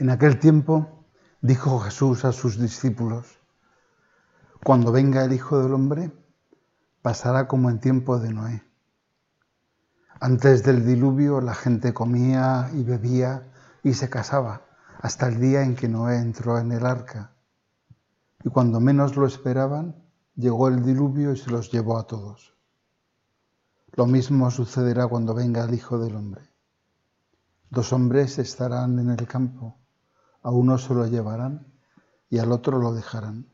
En aquel tiempo dijo Jesús a sus discípulos, cuando venga el Hijo del Hombre, pasará como en tiempo de Noé. Antes del diluvio la gente comía y bebía y se casaba hasta el día en que Noé entró en el arca. Y cuando menos lo esperaban, llegó el diluvio y se los llevó a todos. Lo mismo sucederá cuando venga el Hijo del Hombre. Dos hombres estarán en el campo a uno se lo llevarán y al otro lo dejarán.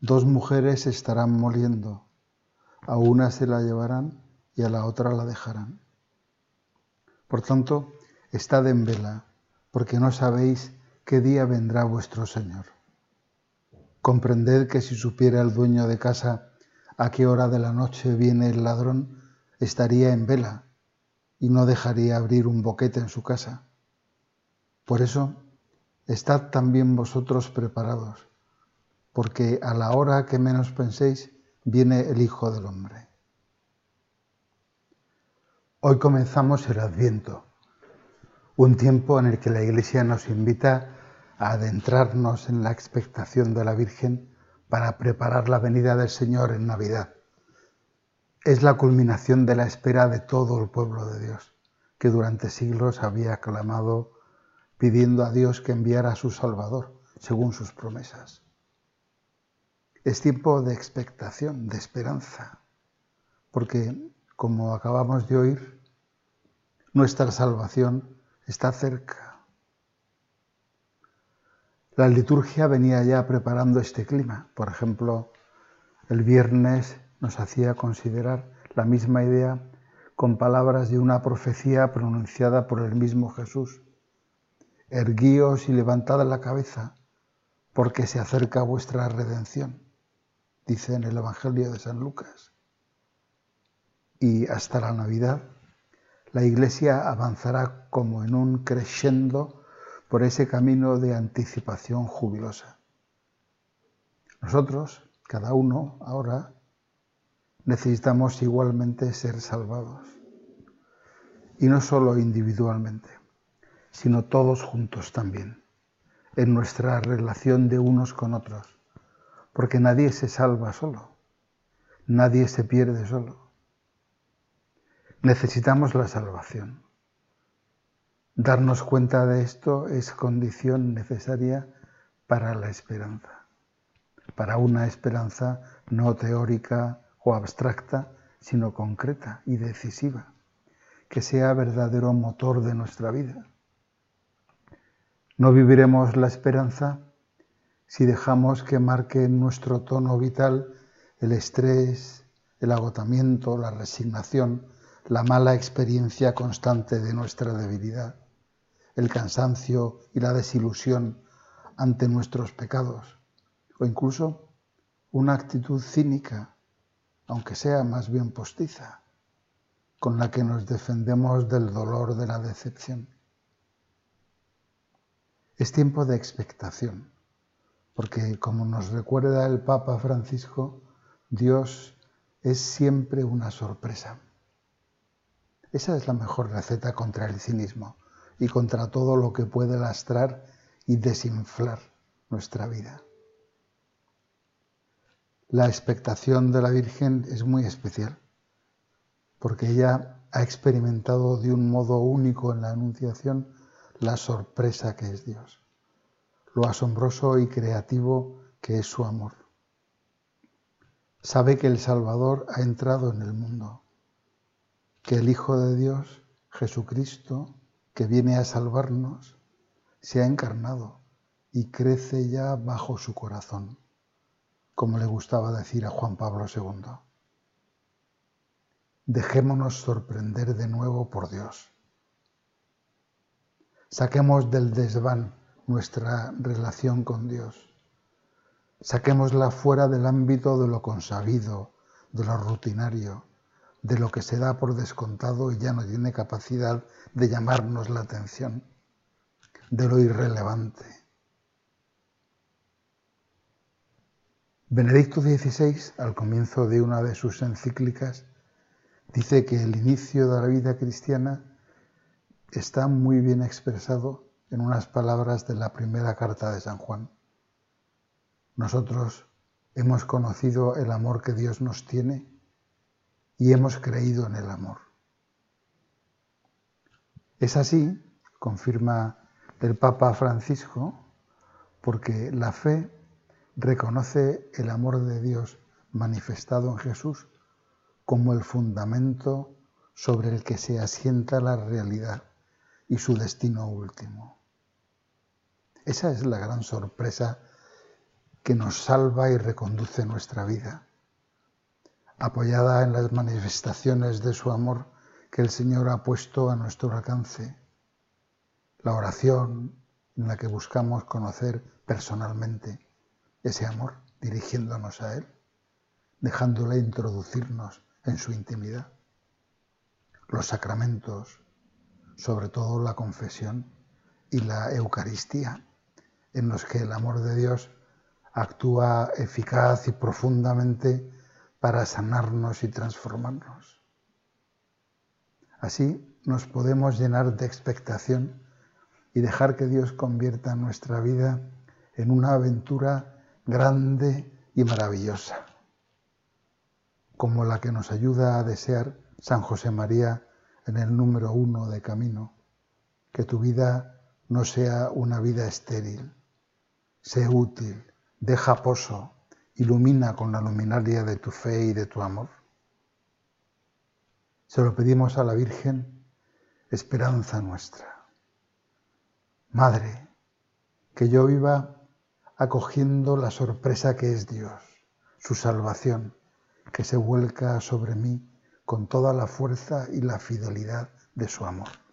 Dos mujeres estarán moliendo, a una se la llevarán y a la otra la dejarán. Por tanto, estad en vela, porque no sabéis qué día vendrá vuestro Señor. Comprended que si supiera el dueño de casa a qué hora de la noche viene el ladrón, estaría en vela y no dejaría abrir un boquete en su casa por eso, estad también vosotros preparados, porque a la hora que menos penséis, viene el Hijo del Hombre. Hoy comenzamos el Adviento, un tiempo en el que la Iglesia nos invita a adentrarnos en la expectación de la Virgen para preparar la venida del Señor en Navidad. Es la culminación de la espera de todo el pueblo de Dios, que durante siglos había clamado pidiendo a Dios que enviara a su Salvador según sus promesas. Es tiempo de expectación, de esperanza, porque, como acabamos de oír, nuestra salvación está cerca. La liturgia venía ya preparando este clima. Por ejemplo, el viernes nos hacía considerar la misma idea con palabras de una profecía pronunciada por el mismo Jesús erguíos y levantad la cabeza, porque se acerca vuestra redención, dice en el Evangelio de San Lucas. Y hasta la Navidad, la Iglesia avanzará como en un crescendo por ese camino de anticipación jubilosa. Nosotros, cada uno, ahora, necesitamos igualmente ser salvados. Y no solo individualmente sino todos juntos también, en nuestra relación de unos con otros, porque nadie se salva solo, nadie se pierde solo. Necesitamos la salvación. Darnos cuenta de esto es condición necesaria para la esperanza, para una esperanza no teórica o abstracta, sino concreta y decisiva, que sea verdadero motor de nuestra vida no viviremos la esperanza si dejamos que marque nuestro tono vital el estrés, el agotamiento, la resignación, la mala experiencia constante de nuestra debilidad, el cansancio y la desilusión ante nuestros pecados, o incluso una actitud cínica, aunque sea más bien postiza, con la que nos defendemos del dolor de la decepción. Es tiempo de expectación, porque como nos recuerda el Papa Francisco, Dios es siempre una sorpresa. Esa es la mejor receta contra el cinismo y contra todo lo que puede lastrar y desinflar nuestra vida. La expectación de la Virgen es muy especial, porque ella ha experimentado de un modo único en la Anunciación la sorpresa que es Dios, lo asombroso y creativo que es su amor. Sabe que el Salvador ha entrado en el mundo, que el Hijo de Dios, Jesucristo, que viene a salvarnos, se ha encarnado y crece ya bajo su corazón, como le gustaba decir a Juan Pablo II. Dejémonos sorprender de nuevo por Dios Saquemos del desván nuestra relación con Dios. Saquémosla fuera del ámbito de lo consabido, de lo rutinario, de lo que se da por descontado y ya no tiene capacidad de llamarnos la atención, de lo irrelevante. Benedicto XVI, al comienzo de una de sus encíclicas, dice que el inicio de la vida cristiana está muy bien expresado en unas palabras de la primera carta de San Juan. Nosotros hemos conocido el amor que Dios nos tiene y hemos creído en el amor. Es así, confirma el Papa Francisco, porque la fe reconoce el amor de Dios manifestado en Jesús como el fundamento sobre el que se asienta la realidad y su destino último. Esa es la gran sorpresa que nos salva y reconduce nuestra vida, apoyada en las manifestaciones de su amor que el Señor ha puesto a nuestro alcance, la oración en la que buscamos conocer personalmente ese amor, dirigiéndonos a Él, dejándole introducirnos en su intimidad, los sacramentos, sobre todo la confesión y la Eucaristía, en los que el amor de Dios actúa eficaz y profundamente para sanarnos y transformarnos. Así nos podemos llenar de expectación y dejar que Dios convierta nuestra vida en una aventura grande y maravillosa, como la que nos ayuda a desear San José María en el número uno de camino, que tu vida no sea una vida estéril, sé útil, deja pozo, ilumina con la luminaria de tu fe y de tu amor. Se lo pedimos a la Virgen, esperanza nuestra. Madre, que yo viva acogiendo la sorpresa que es Dios, su salvación, que se vuelca sobre mí con toda la fuerza y la fidelidad de su amor.